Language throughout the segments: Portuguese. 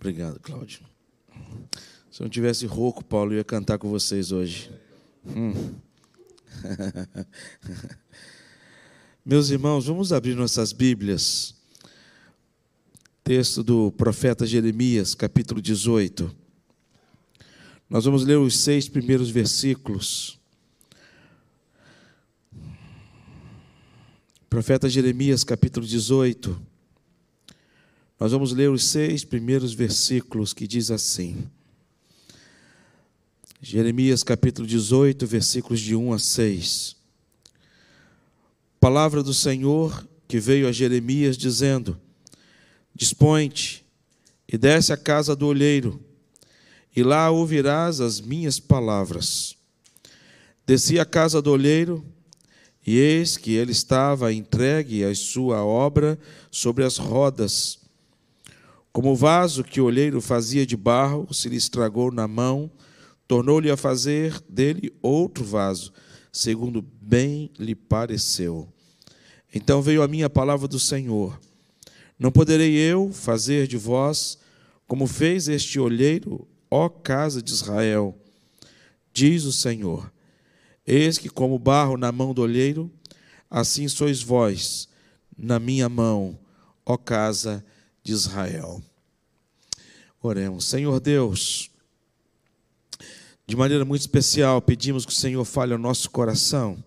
Obrigado, Cláudio. Se eu não tivesse rouco, Paulo, eu ia cantar com vocês hoje. Hum. Meus irmãos, vamos abrir nossas Bíblias. Texto do profeta Jeremias, capítulo 18. Nós vamos ler os seis primeiros versículos. Profeta Jeremias, capítulo 18. Nós vamos ler os seis primeiros versículos que diz assim. Jeremias capítulo 18, versículos de 1 a 6. Palavra do Senhor que veio a Jeremias dizendo: Dispõe-te e desce à casa do olheiro, e lá ouvirás as minhas palavras. Desci à casa do olheiro, e eis que ele estava entregue à sua obra sobre as rodas como o vaso que o olheiro fazia de barro se lhe estragou na mão, tornou-lhe a fazer dele outro vaso, segundo bem lhe pareceu. Então veio a minha palavra do Senhor: Não poderei eu fazer de vós como fez este olheiro, ó casa de Israel? Diz o Senhor: Eis que, como barro na mão do olheiro, assim sois vós na minha mão, ó casa de Israel. Oremos. Senhor Deus, de maneira muito especial, pedimos que o Senhor fale ao nosso coração,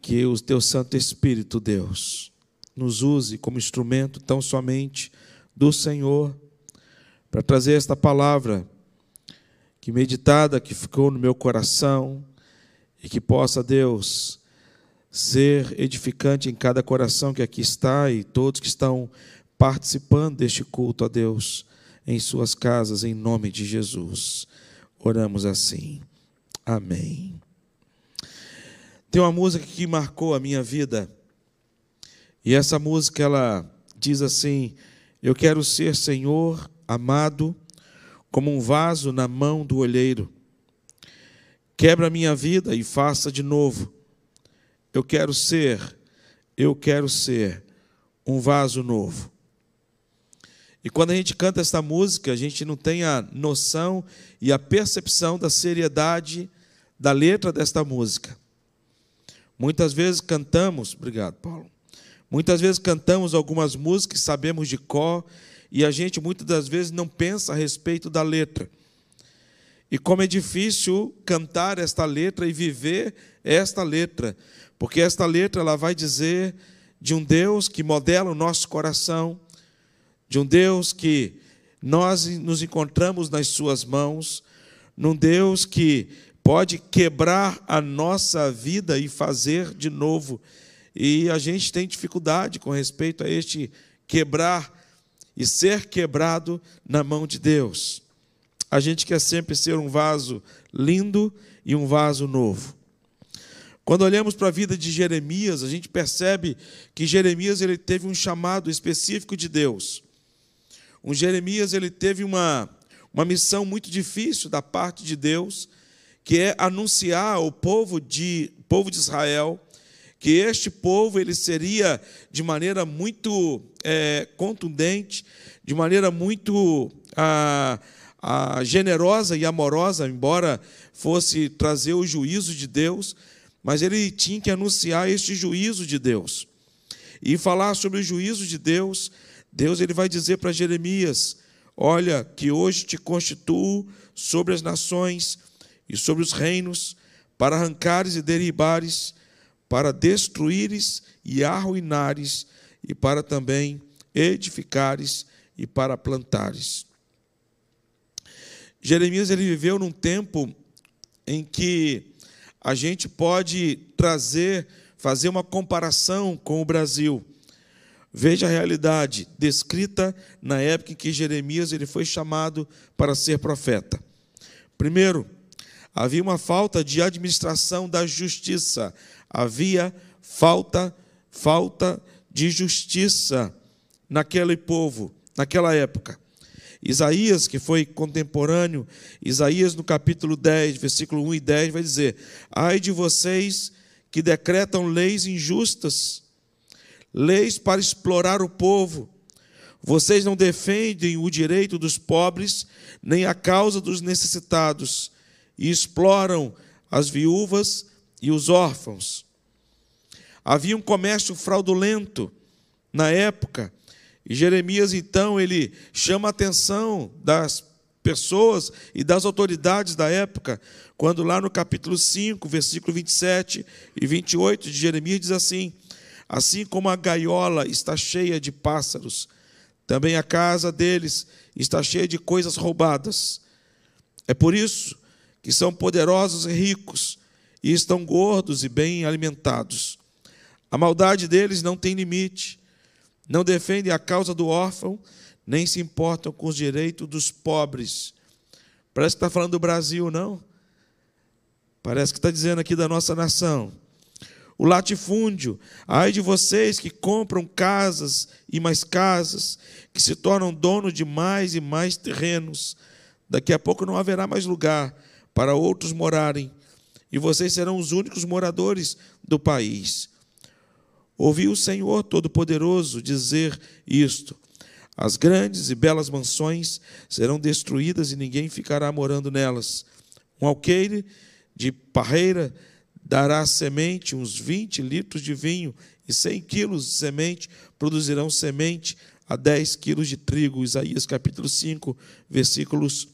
que o teu Santo Espírito, Deus, nos use como instrumento tão somente do Senhor, para trazer esta palavra que meditada, que ficou no meu coração, e que possa, Deus, ser edificante em cada coração que aqui está e todos que estão participando deste culto a Deus em suas casas, em nome de Jesus. Oramos assim. Amém. Tem uma música que marcou a minha vida. E essa música ela diz assim: Eu quero ser Senhor amado como um vaso na mão do olheiro. Quebra minha vida e faça de novo. Eu quero ser, eu quero ser um vaso novo. E quando a gente canta essa música, a gente não tem a noção e a percepção da seriedade da letra desta música. Muitas vezes cantamos, obrigado, Paulo. Muitas vezes cantamos algumas músicas, sabemos de cor, e a gente muitas das vezes não pensa a respeito da letra. E como é difícil cantar esta letra e viver esta letra, porque esta letra ela vai dizer de um Deus que modela o nosso coração, de um Deus que nós nos encontramos nas Suas mãos, num Deus que pode quebrar a nossa vida e fazer de novo. E a gente tem dificuldade com respeito a este quebrar e ser quebrado na mão de Deus. A gente quer sempre ser um vaso lindo e um vaso novo. Quando olhamos para a vida de Jeremias, a gente percebe que Jeremias ele teve um chamado específico de Deus. O Jeremias ele teve uma, uma missão muito difícil da parte de Deus, que é anunciar ao povo de, povo de Israel que este povo ele seria de maneira muito é, contundente, de maneira muito ah, ah, generosa e amorosa, embora fosse trazer o juízo de Deus, mas ele tinha que anunciar este juízo de Deus e falar sobre o juízo de Deus Deus ele vai dizer para Jeremias: Olha, que hoje te constituo sobre as nações e sobre os reinos, para arrancares e derribares, para destruíres e arruinares, e para também edificares e para plantares. Jeremias ele viveu num tempo em que a gente pode trazer, fazer uma comparação com o Brasil. Veja a realidade descrita na época em que Jeremias ele foi chamado para ser profeta. Primeiro, havia uma falta de administração da justiça. Havia falta falta de justiça naquele povo, naquela época. Isaías, que foi contemporâneo, Isaías no capítulo 10, versículo 1 e 10 vai dizer: Ai de vocês que decretam leis injustas leis para explorar o povo. Vocês não defendem o direito dos pobres, nem a causa dos necessitados, e exploram as viúvas e os órfãos. Havia um comércio fraudulento na época, e Jeremias então ele chama a atenção das pessoas e das autoridades da época, quando lá no capítulo 5, versículo 27 e 28 de Jeremias diz assim: Assim como a gaiola está cheia de pássaros, também a casa deles está cheia de coisas roubadas. É por isso que são poderosos e ricos, e estão gordos e bem alimentados. A maldade deles não tem limite, não defendem a causa do órfão, nem se importam com os direitos dos pobres. Parece que está falando do Brasil, não? Parece que está dizendo aqui da nossa nação. O latifúndio, ai de vocês que compram casas e mais casas, que se tornam dono de mais e mais terrenos. Daqui a pouco não haverá mais lugar para outros morarem, e vocês serão os únicos moradores do país. Ouvi o Senhor Todo-Poderoso dizer isto: as grandes e belas mansões serão destruídas e ninguém ficará morando nelas. Um alqueire de parreira dará semente, uns 20 litros de vinho e 100 quilos de semente produzirão semente a 10 quilos de trigo. Isaías capítulo 5, versículos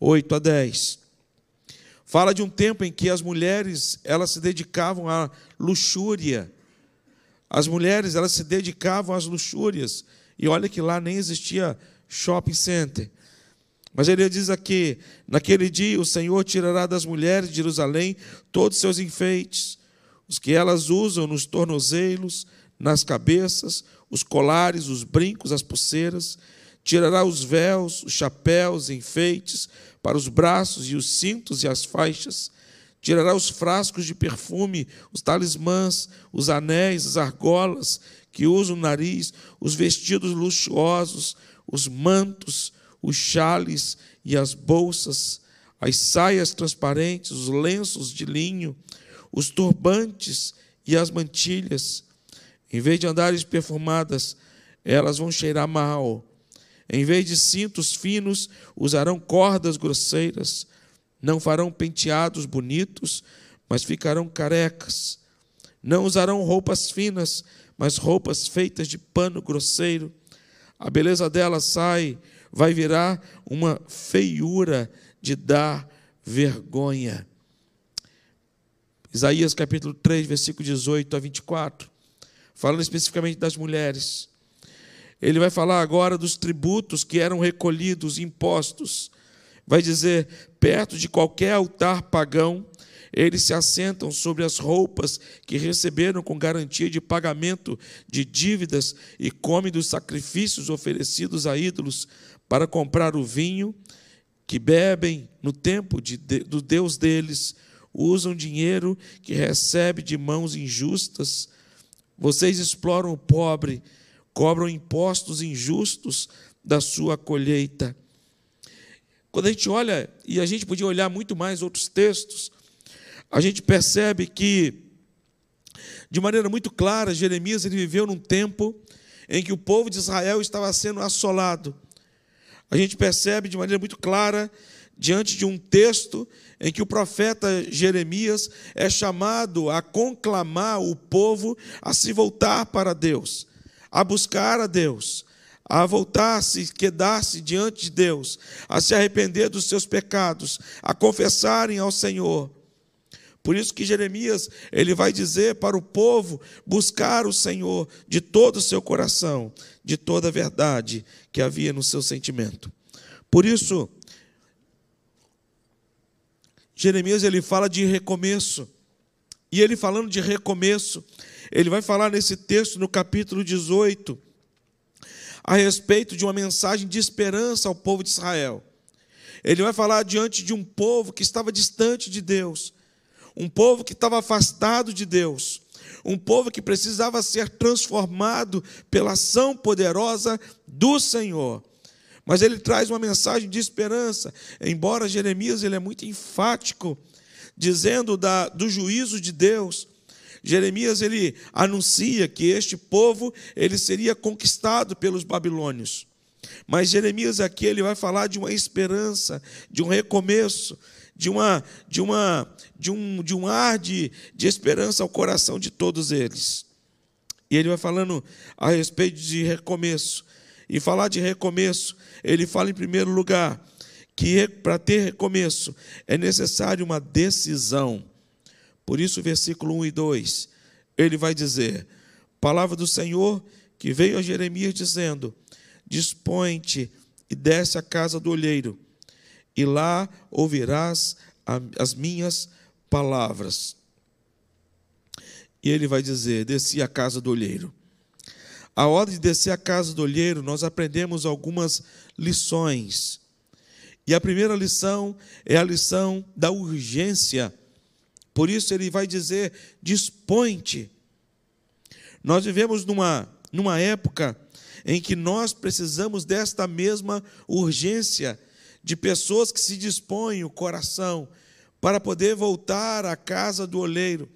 8 a 10. Fala de um tempo em que as mulheres elas se dedicavam à luxúria. As mulheres elas se dedicavam às luxúrias e olha que lá nem existia shopping center. Mas ele diz aqui: naquele dia o Senhor tirará das mulheres de Jerusalém todos os seus enfeites, os que elas usam nos tornozelos, nas cabeças, os colares, os brincos, as pulseiras, tirará os véus, os chapéus, enfeites para os braços e os cintos e as faixas, tirará os frascos de perfume, os talismãs, os anéis, as argolas que usam o nariz, os vestidos luxuosos, os mantos, os chales e as bolsas, as saias transparentes, os lenços de linho, os turbantes e as mantilhas. Em vez de andares perfumadas, elas vão cheirar mal. Em vez de cintos finos, usarão cordas grosseiras. Não farão penteados bonitos, mas ficarão carecas. Não usarão roupas finas, mas roupas feitas de pano grosseiro. A beleza dela sai, vai virar uma feiura de dar vergonha. Isaías capítulo 3, versículo 18 a 24, falando especificamente das mulheres. Ele vai falar agora dos tributos que eram recolhidos, impostos. Vai dizer: perto de qualquer altar pagão, eles se assentam sobre as roupas que receberam com garantia de pagamento de dívidas e comem dos sacrifícios oferecidos a ídolos para comprar o vinho que bebem no tempo de, do Deus deles, usam dinheiro que recebe de mãos injustas. Vocês exploram o pobre, cobram impostos injustos da sua colheita. Quando a gente olha, e a gente podia olhar muito mais outros textos, a gente percebe que, de maneira muito clara, Jeremias ele viveu num tempo em que o povo de Israel estava sendo assolado. A gente percebe de maneira muito clara, diante de um texto em que o profeta Jeremias é chamado a conclamar o povo a se voltar para Deus, a buscar a Deus, a voltar-se, quedar-se diante de Deus, a se arrepender dos seus pecados, a confessarem ao Senhor. Por isso que Jeremias, ele vai dizer para o povo buscar o Senhor de todo o seu coração, de toda a verdade que havia no seu sentimento. Por isso, Jeremias ele fala de recomeço. E ele falando de recomeço, ele vai falar nesse texto no capítulo 18 a respeito de uma mensagem de esperança ao povo de Israel. Ele vai falar diante de um povo que estava distante de Deus, um povo que estava afastado de Deus, um povo que precisava ser transformado pela ação poderosa do Senhor. Mas ele traz uma mensagem de esperança, embora Jeremias ele é muito enfático, dizendo da, do juízo de Deus. Jeremias ele anuncia que este povo ele seria conquistado pelos babilônios. Mas Jeremias aqui ele vai falar de uma esperança, de um recomeço, de uma de uma de um de um ar de, de esperança ao coração de todos eles. E ele vai falando a respeito de recomeço. E falar de recomeço, ele fala em primeiro lugar que para ter recomeço é necessário uma decisão. Por isso, versículo 1 e 2, ele vai dizer: Palavra do Senhor que veio a Jeremias dizendo: Dispõe-te e desce à casa do olheiro, e lá ouvirás as minhas palavras. E ele vai dizer: Desci à casa do olheiro. A hora de descer à casa do olheiro, nós aprendemos algumas lições. E a primeira lição é a lição da urgência. Por isso ele vai dizer: dispõe-te. Nós vivemos numa, numa época em que nós precisamos desta mesma urgência de pessoas que se dispõem o coração para poder voltar à casa do oleiro.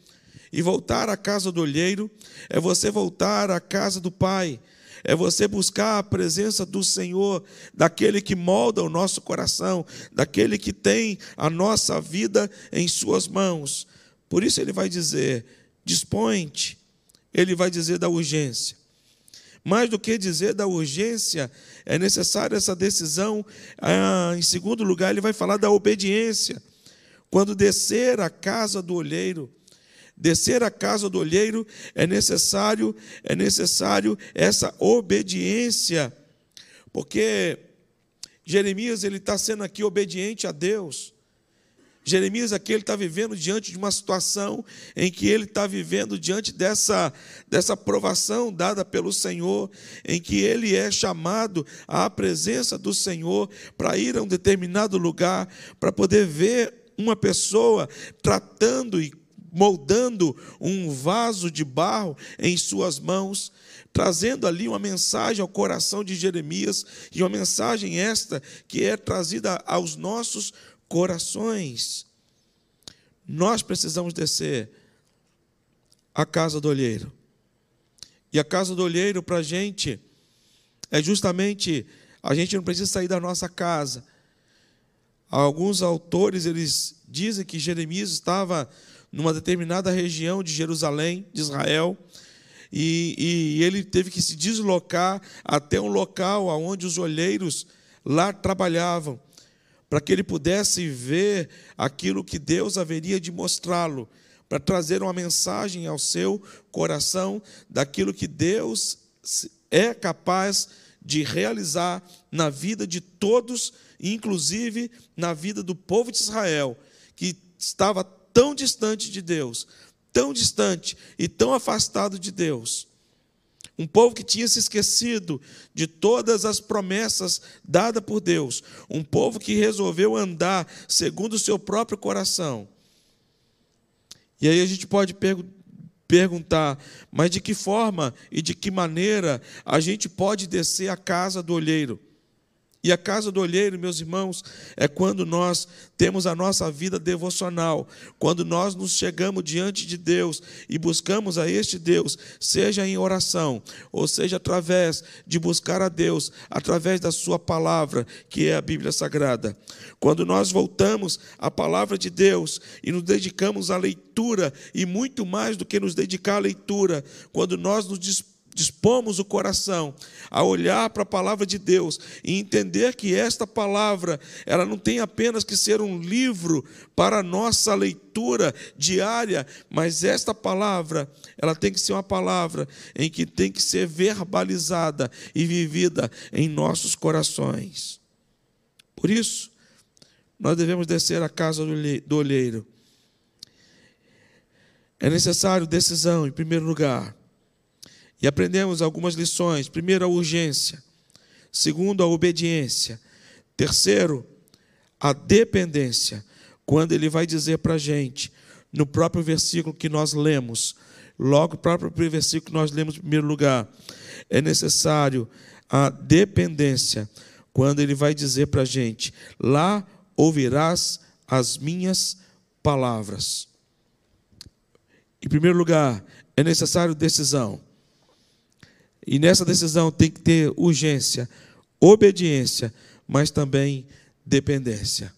E voltar à casa do olheiro é você voltar à casa do Pai, é você buscar a presença do Senhor, daquele que molda o nosso coração, daquele que tem a nossa vida em Suas mãos. Por isso ele vai dizer: dispõe-te, ele vai dizer da urgência. Mais do que dizer da urgência, é necessária essa decisão. Ah, em segundo lugar, ele vai falar da obediência. Quando descer à casa do olheiro, descer à casa do olheiro é necessário, é necessário essa obediência, porque Jeremias ele está sendo aqui obediente a Deus. Jeremias aqui está vivendo diante de uma situação em que ele está vivendo diante dessa, dessa provação dada pelo Senhor, em que ele é chamado à presença do Senhor para ir a um determinado lugar, para poder ver uma pessoa tratando e moldando um vaso de barro em suas mãos, trazendo ali uma mensagem ao coração de Jeremias, e uma mensagem esta que é trazida aos nossos corações. Nós precisamos descer à casa do olheiro. E a casa do olheiro para a gente é justamente a gente não precisa sair da nossa casa. Alguns autores eles dizem que Jeremias estava numa determinada região de Jerusalém, de Israel, e, e, ele teve que se deslocar até um local onde os olheiros lá trabalhavam, para que ele pudesse ver aquilo que Deus haveria de mostrá-lo, para trazer uma mensagem ao seu coração daquilo que Deus é capaz de realizar na vida de todos, inclusive na vida do povo de Israel, que estava tão distante de Deus, tão distante e tão afastado de Deus. Um povo que tinha se esquecido de todas as promessas dadas por Deus. Um povo que resolveu andar segundo o seu próprio coração. E aí a gente pode per perguntar, mas de que forma e de que maneira a gente pode descer a casa do olheiro? E a casa do olheiro, meus irmãos, é quando nós temos a nossa vida devocional, quando nós nos chegamos diante de Deus e buscamos a este Deus, seja em oração, ou seja através de buscar a Deus, através da Sua palavra, que é a Bíblia Sagrada. Quando nós voltamos à palavra de Deus e nos dedicamos à leitura, e muito mais do que nos dedicar à leitura, quando nós nos dispomos dispomos o coração a olhar para a palavra de Deus e entender que esta palavra, ela não tem apenas que ser um livro para a nossa leitura diária, mas esta palavra, ela tem que ser uma palavra em que tem que ser verbalizada e vivida em nossos corações. Por isso, nós devemos descer à casa do olheiro. É necessário decisão, em primeiro lugar e aprendemos algumas lições. Primeiro, a urgência. Segundo, a obediência. Terceiro, a dependência. Quando ele vai dizer para a gente, no próprio versículo que nós lemos, logo no próprio versículo que nós lemos em primeiro lugar, é necessário a dependência. Quando ele vai dizer para a gente, lá ouvirás as minhas palavras. Em primeiro lugar, é necessário decisão. E nessa decisão tem que ter urgência, obediência, mas também dependência.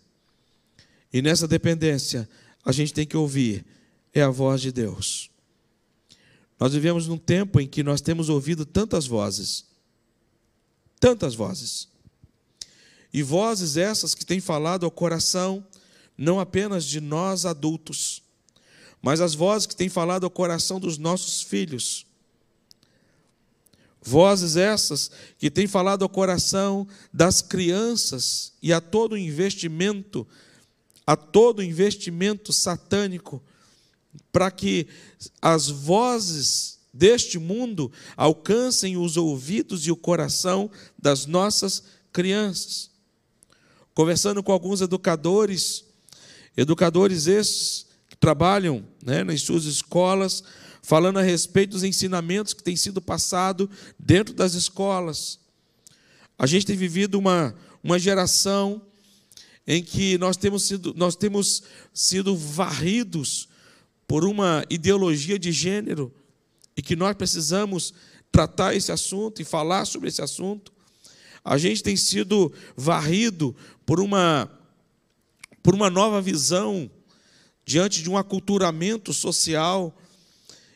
E nessa dependência, a gente tem que ouvir é a voz de Deus. Nós vivemos num tempo em que nós temos ouvido tantas vozes, tantas vozes. E vozes essas que têm falado ao coração, não apenas de nós adultos, mas as vozes que têm falado ao coração dos nossos filhos. Vozes essas que têm falado ao coração das crianças e a todo investimento, a todo investimento satânico para que as vozes deste mundo alcancem os ouvidos e o coração das nossas crianças. Conversando com alguns educadores, educadores esses que trabalham né, nas suas escolas, falando a respeito dos ensinamentos que têm sido passados dentro das escolas. A gente tem vivido uma, uma geração em que nós temos sido, nós temos sido varridos por uma ideologia de gênero e que nós precisamos tratar esse assunto e falar sobre esse assunto. A gente tem sido varrido por uma por uma nova visão diante de um aculturamento social,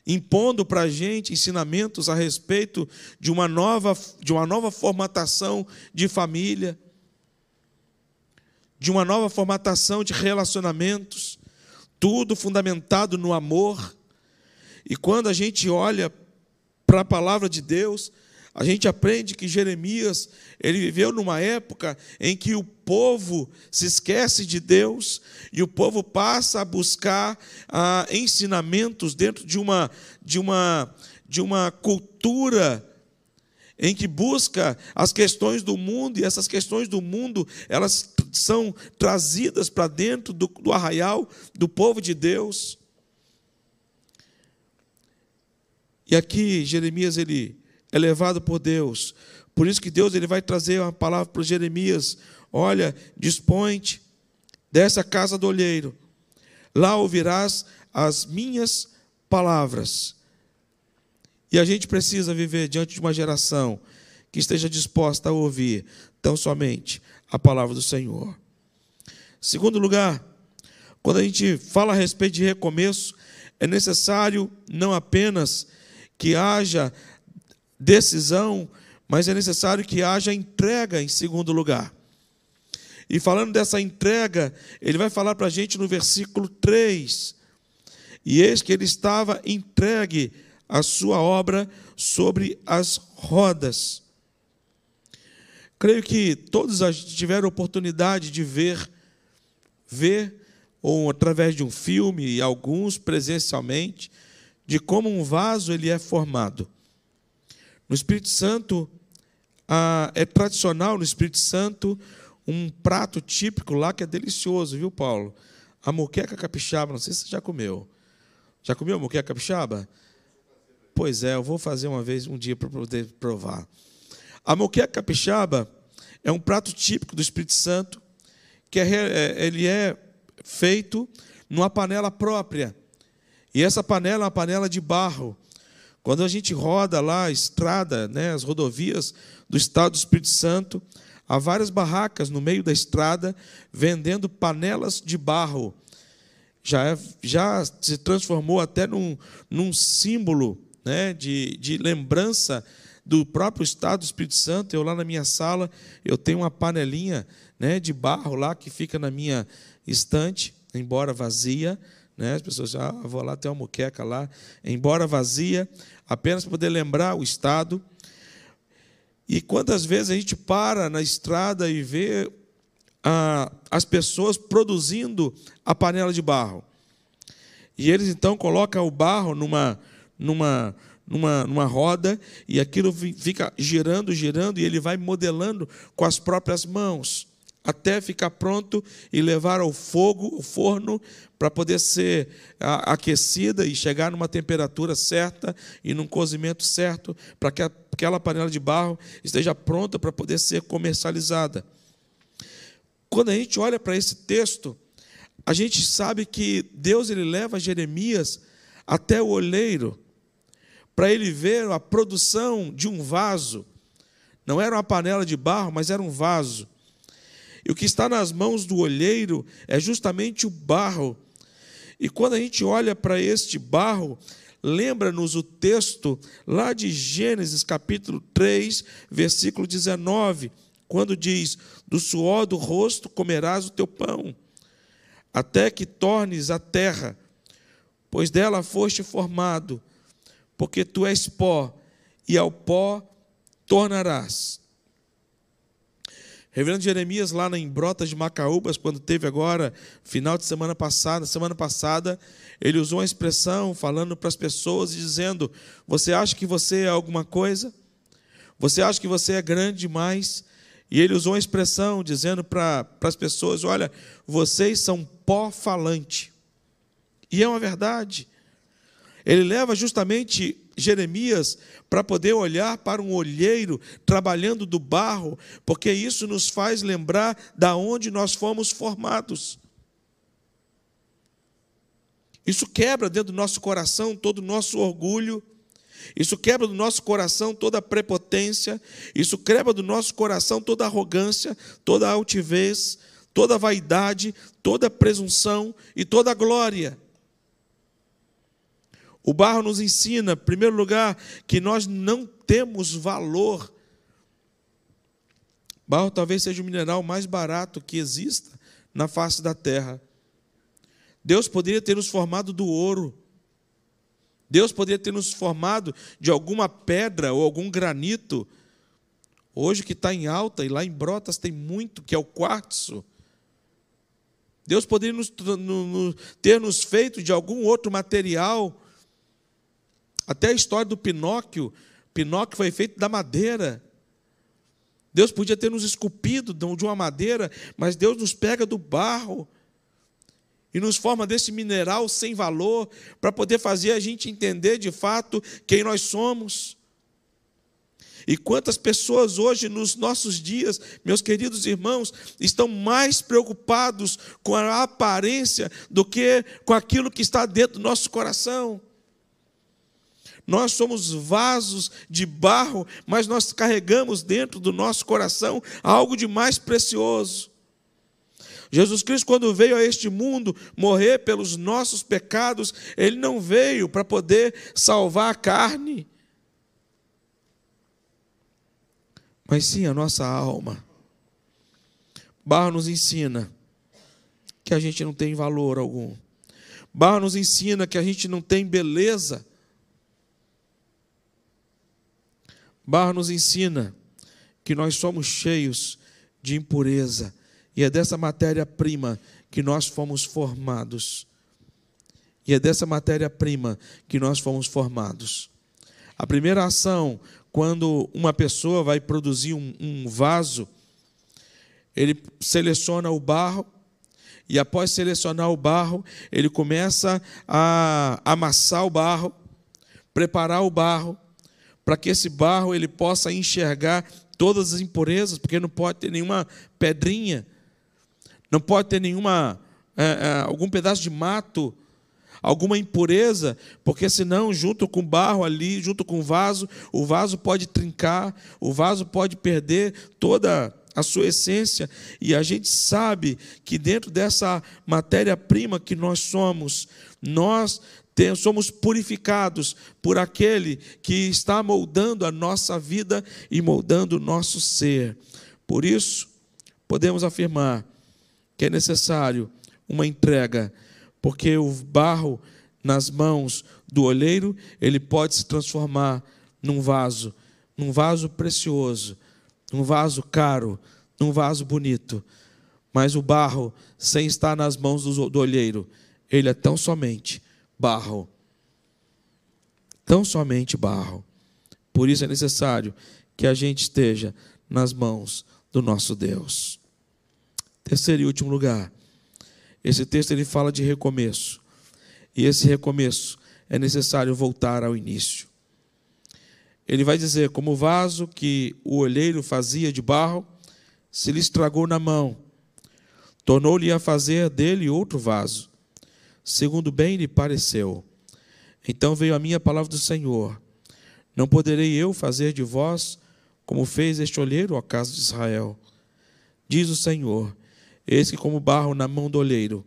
impondo para a gente ensinamentos a respeito de uma nova de uma nova formatação de família, de uma nova formatação de relacionamentos tudo fundamentado no amor. E quando a gente olha para a palavra de Deus, a gente aprende que Jeremias, ele viveu numa época em que o povo se esquece de Deus e o povo passa a buscar ah, ensinamentos dentro de uma, de, uma, de uma cultura em que busca as questões do mundo, e essas questões do mundo, elas são trazidas para dentro do, do arraial do povo de Deus. E aqui Jeremias ele é levado por Deus. Por isso que Deus ele vai trazer uma palavra para Jeremias: olha, dispõe-te dessa casa do olheiro, lá ouvirás as minhas palavras. E a gente precisa viver diante de uma geração que esteja disposta a ouvir tão somente a palavra do Senhor. Segundo lugar, quando a gente fala a respeito de recomeço, é necessário não apenas que haja decisão, mas é necessário que haja entrega em segundo lugar. E falando dessa entrega, ele vai falar para a gente no versículo 3. E eis que ele estava entregue a sua obra sobre as rodas. Creio que todos tiveram oportunidade de ver, ver, ou através de um filme, e alguns presencialmente, de como um vaso ele é formado. No Espírito Santo, ah, é tradicional no Espírito Santo um prato típico lá que é delicioso, viu, Paulo? A moqueca capixaba, não sei se você já comeu. Já comeu a moqueca capixaba? Pois é, eu vou fazer uma vez, um dia, para poder provar. A moqueca capixaba é um prato típico do Espírito Santo, que é, é, ele é feito numa panela própria. E essa panela é uma panela de barro. Quando a gente roda lá a estrada, né, as rodovias do estado do Espírito Santo, há várias barracas no meio da estrada vendendo panelas de barro. Já, é, já se transformou até num, num símbolo né, de, de lembrança do próprio Estado do Espírito Santo. Eu lá na minha sala, eu tenho uma panelinha né, de barro lá que fica na minha estante, embora vazia. Né, as pessoas já ah, vou lá ter uma muqueca lá, embora vazia, apenas para poder lembrar o Estado. E quantas vezes a gente para na estrada e vê ah, as pessoas produzindo a panela de barro. E eles então colocam o barro numa, numa, numa, numa roda e aquilo fica girando, girando e ele vai modelando com as próprias mãos até ficar pronto e levar ao fogo, o forno, para poder ser aquecida e chegar numa temperatura certa e num cozimento certo, para que aquela panela de barro esteja pronta para poder ser comercializada. Quando a gente olha para esse texto, a gente sabe que Deus ele leva Jeremias até o oleiro para ele ver a produção de um vaso. não era uma panela de barro, mas era um vaso. E o que está nas mãos do olheiro é justamente o barro. E quando a gente olha para este barro, lembra-nos o texto lá de Gênesis capítulo 3, versículo 19, quando diz: Do suor do rosto comerás o teu pão, até que tornes a terra, pois dela foste formado, porque tu és pó, e ao pó tornarás. Reverendo Jeremias, lá em Brotas de Macaúbas, quando teve agora, final de semana passada, semana passada, ele usou uma expressão falando para as pessoas e dizendo: Você acha que você é alguma coisa? Você acha que você é grande demais? E ele usou uma expressão dizendo para, para as pessoas: Olha, vocês são pó falante. E é uma verdade. Ele leva justamente Jeremias para poder olhar para um olheiro trabalhando do barro, porque isso nos faz lembrar da onde nós fomos formados. Isso quebra dentro do nosso coração todo o nosso orgulho, isso quebra do nosso coração toda a prepotência, isso quebra do nosso coração toda a arrogância, toda a altivez, toda vaidade, toda presunção e toda a glória. O barro nos ensina, em primeiro lugar, que nós não temos valor. Barro talvez seja o mineral mais barato que exista na face da terra. Deus poderia ter nos formado do ouro. Deus poderia ter nos formado de alguma pedra ou algum granito. Hoje que está em alta e lá em Brotas tem muito, que é o quartzo. Deus poderia nos, no, ter nos feito de algum outro material até a história do Pinóquio, Pinóquio foi feito da madeira. Deus podia ter nos esculpido de uma madeira, mas Deus nos pega do barro e nos forma desse mineral sem valor para poder fazer a gente entender de fato quem nós somos. E quantas pessoas hoje, nos nossos dias, meus queridos irmãos, estão mais preocupados com a aparência do que com aquilo que está dentro do nosso coração. Nós somos vasos de barro, mas nós carregamos dentro do nosso coração algo de mais precioso. Jesus Cristo, quando veio a este mundo morrer pelos nossos pecados, ele não veio para poder salvar a carne, mas sim a nossa alma. Barro nos ensina que a gente não tem valor algum. Barro nos ensina que a gente não tem beleza. Barro nos ensina que nós somos cheios de impureza e é dessa matéria-prima que nós fomos formados. E é dessa matéria-prima que nós fomos formados. A primeira ação, quando uma pessoa vai produzir um, um vaso, ele seleciona o barro, e após selecionar o barro, ele começa a amassar o barro, preparar o barro, para que esse barro ele possa enxergar todas as impurezas, porque não pode ter nenhuma pedrinha, não pode ter nenhuma é, é, algum pedaço de mato, alguma impureza, porque senão, junto com o barro ali, junto com o vaso, o vaso pode trincar, o vaso pode perder toda a sua essência, e a gente sabe que dentro dessa matéria-prima que nós somos, nós somos purificados por aquele que está moldando a nossa vida e moldando o nosso ser. Por isso, podemos afirmar que é necessário uma entrega, porque o barro nas mãos do olheiro, ele pode se transformar num vaso, num vaso precioso, num vaso caro, num vaso bonito. Mas o barro, sem estar nas mãos do olheiro, ele é tão somente barro. Tão somente barro. Por isso é necessário que a gente esteja nas mãos do nosso Deus. Terceiro e último lugar. Esse texto ele fala de recomeço. E esse recomeço é necessário voltar ao início. Ele vai dizer: como o vaso que o olheiro fazia de barro, se lhe estragou na mão, tornou-lhe a fazer dele outro vaso, segundo bem lhe pareceu. Então veio a minha palavra do Senhor: Não poderei eu fazer de vós como fez este olheiro ao caso de Israel. Diz o Senhor: Eis que, como barro na mão do olheiro,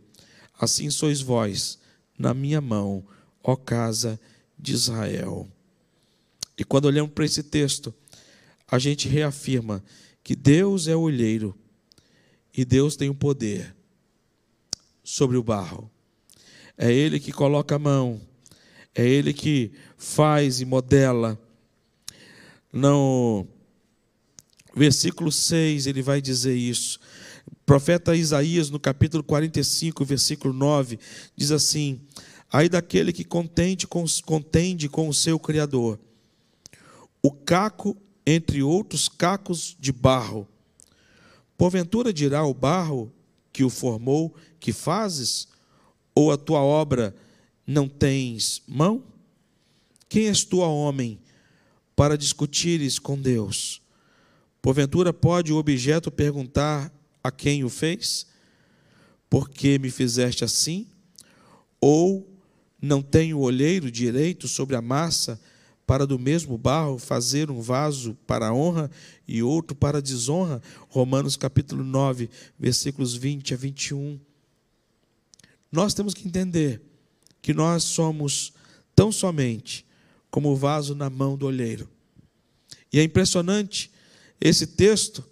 assim sois vós na minha mão, ó casa de Israel. E quando olhamos para esse texto, a gente reafirma que Deus é o olheiro e Deus tem o poder sobre o barro. É Ele que coloca a mão, é Ele que faz e modela. No versículo 6, ele vai dizer isso. Profeta Isaías, no capítulo 45, versículo 9, diz assim: Aí daquele que contende com, contende com o seu Criador, o caco entre outros cacos de barro. Porventura dirá o barro que o formou, que fazes? Ou a tua obra não tens mão? Quem és tu, homem, para discutires com Deus? Porventura pode o objeto perguntar a quem o fez? Por que me fizeste assim? Ou não tem o olheiro direito sobre a massa para do mesmo barro fazer um vaso para honra e outro para desonra? Romanos capítulo 9, versículos 20 a 21. Nós temos que entender que nós somos tão somente como o vaso na mão do olheiro. E é impressionante esse texto,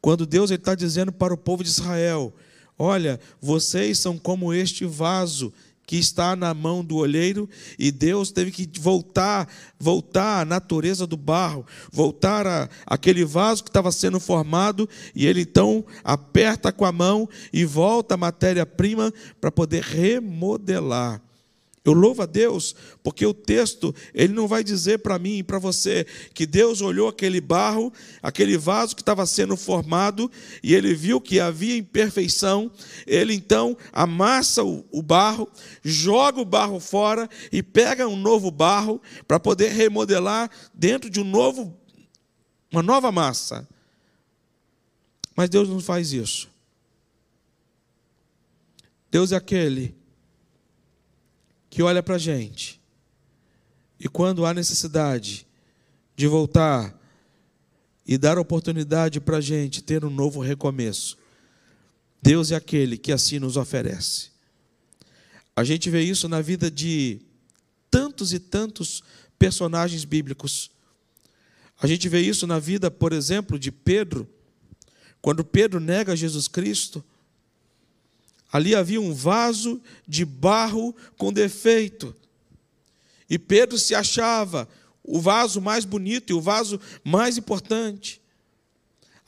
quando Deus está dizendo para o povo de Israel: Olha, vocês são como este vaso que está na mão do olheiro, e Deus teve que voltar, voltar à natureza do barro, voltar a aquele vaso que estava sendo formado, e ele então aperta com a mão e volta a matéria-prima para poder remodelar. Eu louvo a Deus, porque o texto, ele não vai dizer para mim e para você que Deus olhou aquele barro, aquele vaso que estava sendo formado, e ele viu que havia imperfeição, ele então amassa o, o barro, joga o barro fora e pega um novo barro para poder remodelar dentro de um novo, uma nova massa. Mas Deus não faz isso. Deus é aquele que olha para a gente e quando há necessidade de voltar e dar oportunidade para a gente ter um novo recomeço, Deus é aquele que assim nos oferece. A gente vê isso na vida de tantos e tantos personagens bíblicos. A gente vê isso na vida, por exemplo, de Pedro, quando Pedro nega Jesus Cristo. Ali havia um vaso de barro com defeito. E Pedro se achava o vaso mais bonito e o vaso mais importante.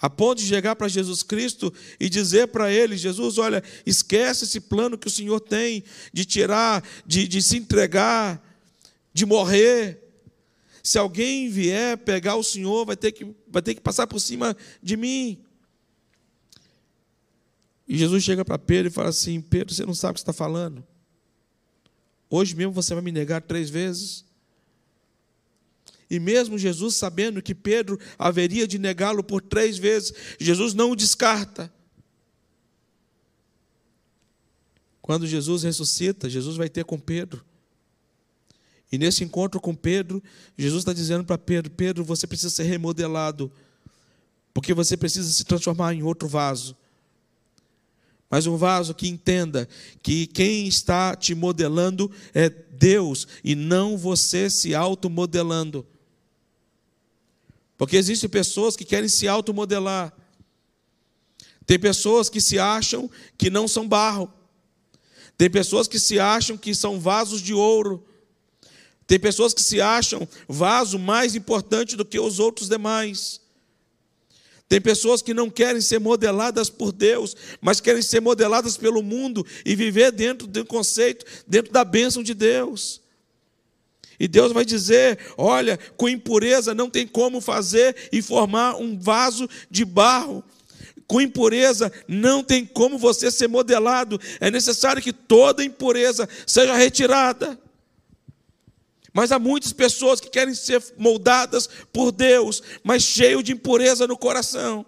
A ponto de chegar para Jesus Cristo e dizer para ele: Jesus, olha, esquece esse plano que o Senhor tem de tirar, de, de se entregar, de morrer. Se alguém vier pegar o Senhor, vai ter, que, vai ter que passar por cima de mim. E Jesus chega para Pedro e fala assim: Pedro, você não sabe o que está falando? Hoje mesmo você vai me negar três vezes? E mesmo Jesus sabendo que Pedro haveria de negá-lo por três vezes, Jesus não o descarta. Quando Jesus ressuscita, Jesus vai ter com Pedro. E nesse encontro com Pedro, Jesus está dizendo para Pedro: Pedro, você precisa ser remodelado, porque você precisa se transformar em outro vaso mas um vaso que entenda que quem está te modelando é Deus e não você se automodelando. Porque existem pessoas que querem se automodelar. Tem pessoas que se acham que não são barro. Tem pessoas que se acham que são vasos de ouro. Tem pessoas que se acham vaso mais importante do que os outros demais. Tem pessoas que não querem ser modeladas por Deus, mas querem ser modeladas pelo mundo e viver dentro do conceito, dentro da bênção de Deus. E Deus vai dizer: olha, com impureza não tem como fazer e formar um vaso de barro. Com impureza não tem como você ser modelado. É necessário que toda impureza seja retirada. Mas há muitas pessoas que querem ser moldadas por Deus, mas cheio de impureza no coração.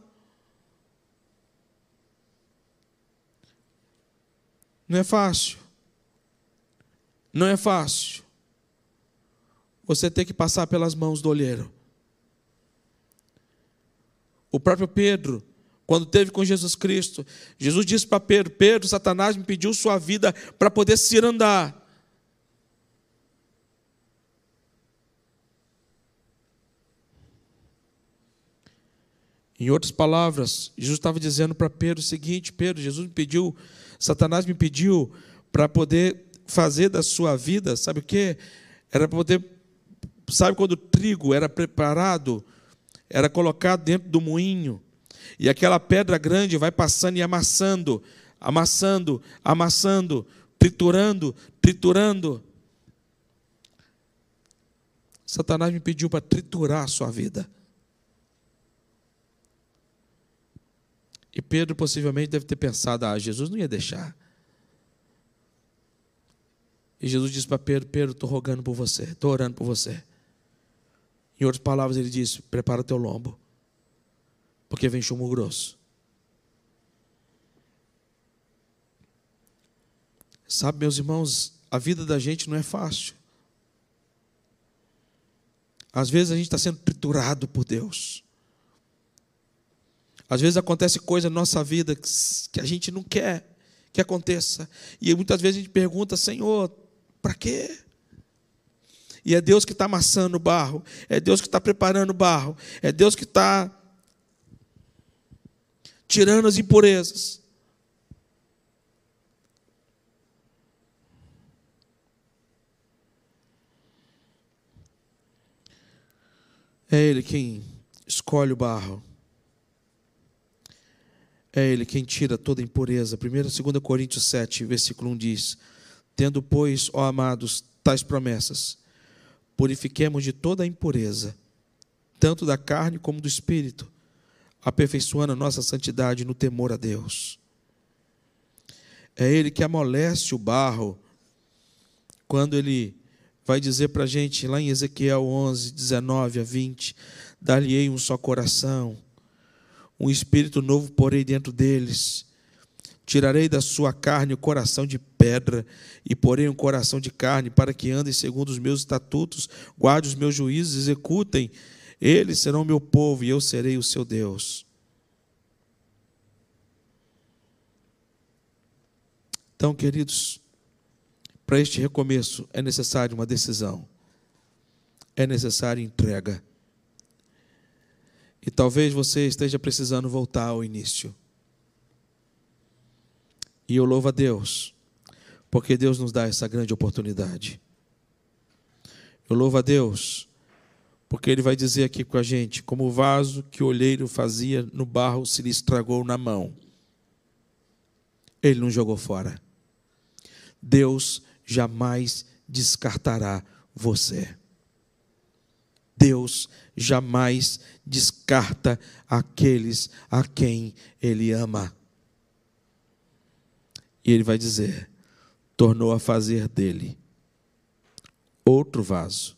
Não é fácil. Não é fácil. Você tem que passar pelas mãos do olheiro. O próprio Pedro, quando teve com Jesus Cristo, Jesus disse para Pedro: Pedro, Satanás me pediu sua vida para poder se andar. Em outras palavras, Jesus estava dizendo para Pedro o seguinte: Pedro, Jesus me pediu, Satanás me pediu para poder fazer da sua vida, sabe o que? Era para poder, sabe quando o trigo era preparado, era colocado dentro do moinho, e aquela pedra grande vai passando e amassando, amassando, amassando, triturando, triturando. Satanás me pediu para triturar a sua vida. E Pedro possivelmente deve ter pensado: ah, Jesus não ia deixar. E Jesus disse para Pedro: Pedro, estou rogando por você, estou orando por você. Em outras palavras, ele disse: prepara teu lombo, porque vem chumbo grosso. Sabe, meus irmãos, a vida da gente não é fácil. Às vezes a gente está sendo triturado por Deus. Às vezes acontece coisa na nossa vida que a gente não quer que aconteça. E muitas vezes a gente pergunta, Senhor, para quê? E é Deus que está amassando o barro, é Deus que está preparando o barro, é Deus que está tirando as impurezas. É Ele quem escolhe o barro. É Ele quem tira toda impureza. 1 e 2 Coríntios 7, versículo 1 diz: Tendo, pois, ó amados, tais promessas, purifiquemos de toda a impureza, tanto da carne como do espírito, aperfeiçoando a nossa santidade no temor a Deus. É Ele que amolece o barro, quando Ele vai dizer para a gente, lá em Ezequiel 11, 19 a 20: Dar-lhe-ei um só coração um espírito novo porei dentro deles. Tirarei da sua carne o coração de pedra e porei um coração de carne para que andem segundo os meus estatutos, guarde os meus juízos, executem. Eles serão meu povo e eu serei o seu Deus. Então, queridos, para este recomeço é necessário uma decisão, é necessária entrega. E talvez você esteja precisando voltar ao início. E eu louvo a Deus, porque Deus nos dá essa grande oportunidade. Eu louvo a Deus, porque Ele vai dizer aqui com a gente: como o vaso que o olheiro fazia no barro se lhe estragou na mão, Ele não jogou fora. Deus jamais descartará você. Deus jamais descarta aqueles a quem Ele ama. E Ele vai dizer: tornou a fazer dele outro vaso,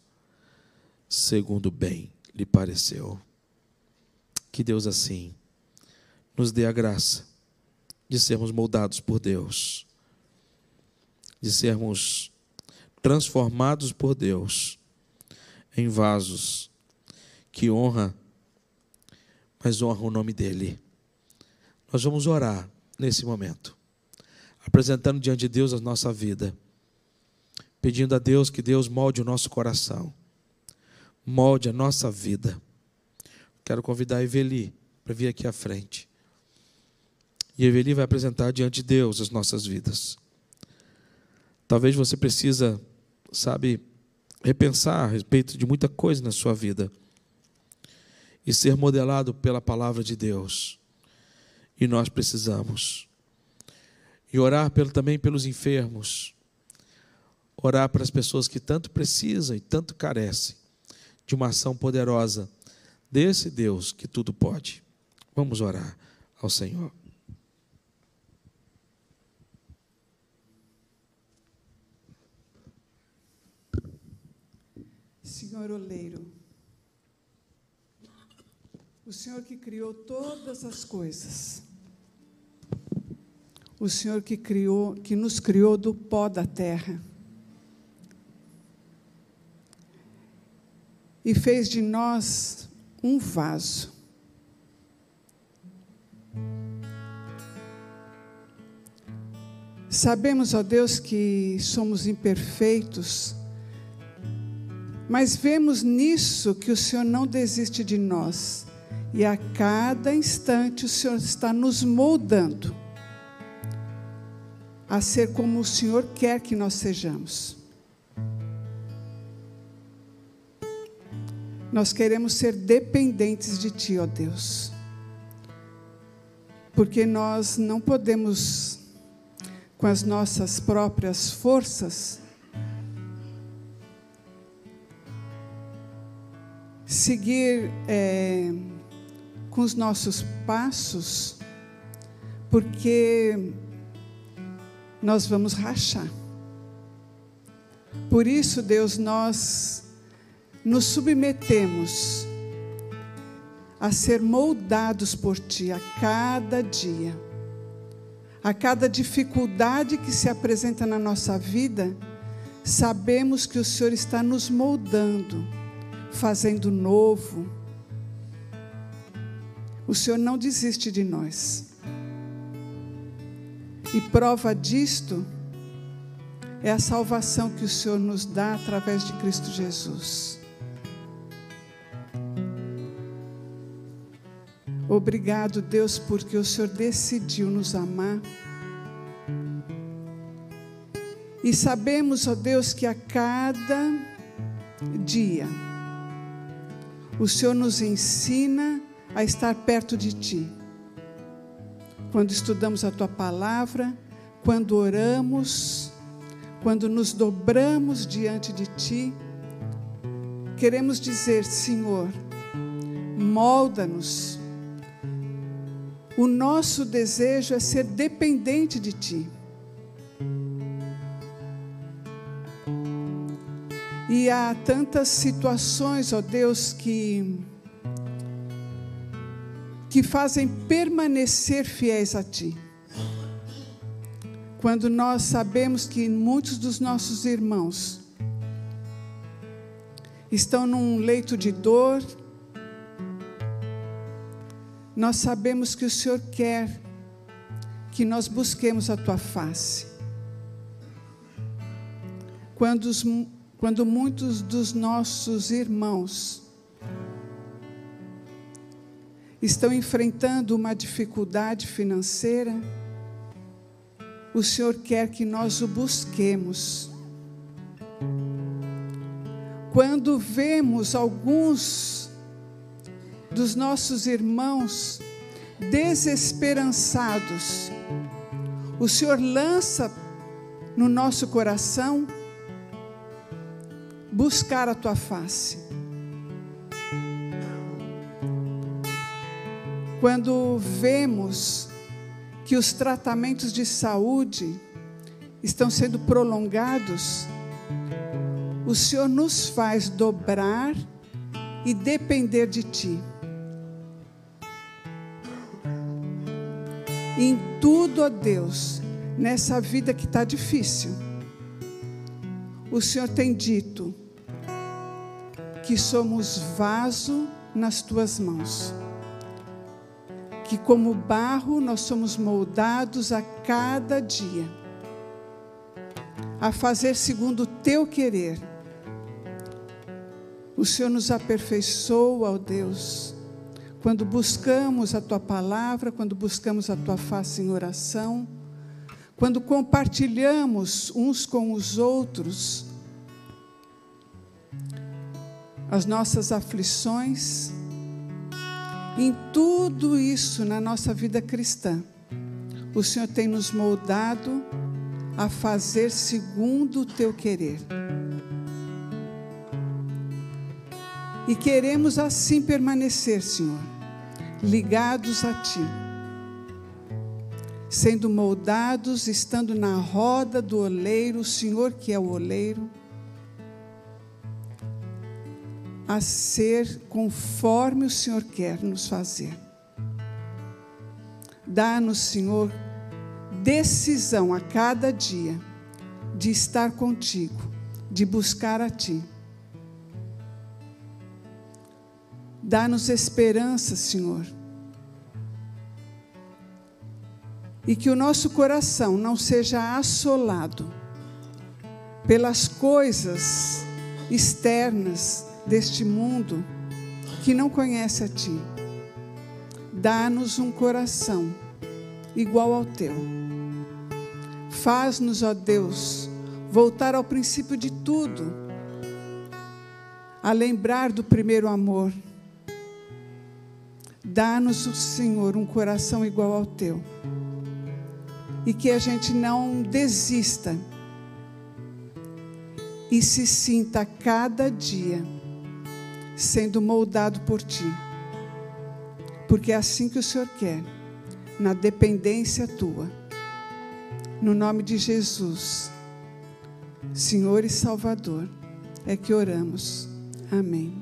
segundo bem lhe pareceu. Que Deus assim nos dê a graça de sermos moldados por Deus, de sermos transformados por Deus em vasos que honra, mas honra o nome dele. Nós vamos orar nesse momento, apresentando diante de Deus a nossa vida, pedindo a Deus que Deus molde o nosso coração, molde a nossa vida. Quero convidar a Eveli para vir aqui à frente. E Eveli vai apresentar diante de Deus as nossas vidas. Talvez você precisa, sabe, repensar a respeito de muita coisa na sua vida e ser modelado pela palavra de Deus. E nós precisamos. E orar pelo, também pelos enfermos. Orar para as pessoas que tanto precisam e tanto carecem de uma ação poderosa desse Deus que tudo pode. Vamos orar ao Senhor. Senhor Oleiro, o Senhor que criou todas as coisas. O Senhor que criou, que nos criou do pó da terra. E fez de nós um vaso. Sabemos, ó Deus, que somos imperfeitos, mas vemos nisso que o Senhor não desiste de nós. E a cada instante o Senhor está nos moldando a ser como o Senhor quer que nós sejamos. Nós queremos ser dependentes de Ti, ó Deus. Porque nós não podemos, com as nossas próprias forças, seguir é, com os nossos passos, porque nós vamos rachar. Por isso, Deus, nós nos submetemos a ser moldados por Ti a cada dia. A cada dificuldade que se apresenta na nossa vida, sabemos que o Senhor está nos moldando, fazendo novo. O Senhor não desiste de nós. E prova disto é a salvação que o Senhor nos dá através de Cristo Jesus. Obrigado, Deus, porque o Senhor decidiu nos amar. E sabemos, ó Deus, que a cada dia o Senhor nos ensina a estar perto de Ti quando estudamos a tua palavra, quando oramos, quando nos dobramos diante de ti, queremos dizer, Senhor, molda-nos. O nosso desejo é ser dependente de ti. E há tantas situações, ó Deus, que que fazem permanecer fiéis a Ti. Quando nós sabemos que muitos dos nossos irmãos estão num leito de dor, nós sabemos que o Senhor quer que nós busquemos a Tua face. Quando, os, quando muitos dos nossos irmãos estão enfrentando uma dificuldade financeira, o Senhor quer que nós o busquemos. Quando vemos alguns dos nossos irmãos desesperançados, o Senhor lança no nosso coração buscar a tua face. Quando vemos que os tratamentos de saúde estão sendo prolongados, o Senhor nos faz dobrar e depender de Ti. Em tudo, ó Deus, nessa vida que está difícil, o Senhor tem dito que somos vaso nas Tuas mãos que, como barro, nós somos moldados a cada dia, a fazer segundo o teu querer. O Senhor nos aperfeiçoa, ó Deus, quando buscamos a tua palavra, quando buscamos a tua face em oração, quando compartilhamos uns com os outros as nossas aflições, em tudo isso na nossa vida cristã, o Senhor tem nos moldado a fazer segundo o teu querer. E queremos assim permanecer, Senhor, ligados a Ti, sendo moldados, estando na roda do oleiro, o Senhor que é o oleiro a ser conforme o Senhor quer nos fazer. Dá-nos, Senhor, decisão a cada dia de estar contigo, de buscar a Ti. Dá-nos esperança, Senhor. e que o nosso coração não seja assolado pelas coisas externas deste mundo que não conhece a Ti. Dá-nos um coração igual ao Teu. Faz-nos, ó Deus, voltar ao princípio de tudo, a lembrar do primeiro amor. Dá-nos, Senhor, um coração igual ao Teu. E que a gente não desista e se sinta cada dia sendo moldado por Ti. Porque é assim que o Senhor quer, na dependência Tua. No nome de Jesus, Senhor e Salvador, é que oramos. Amém.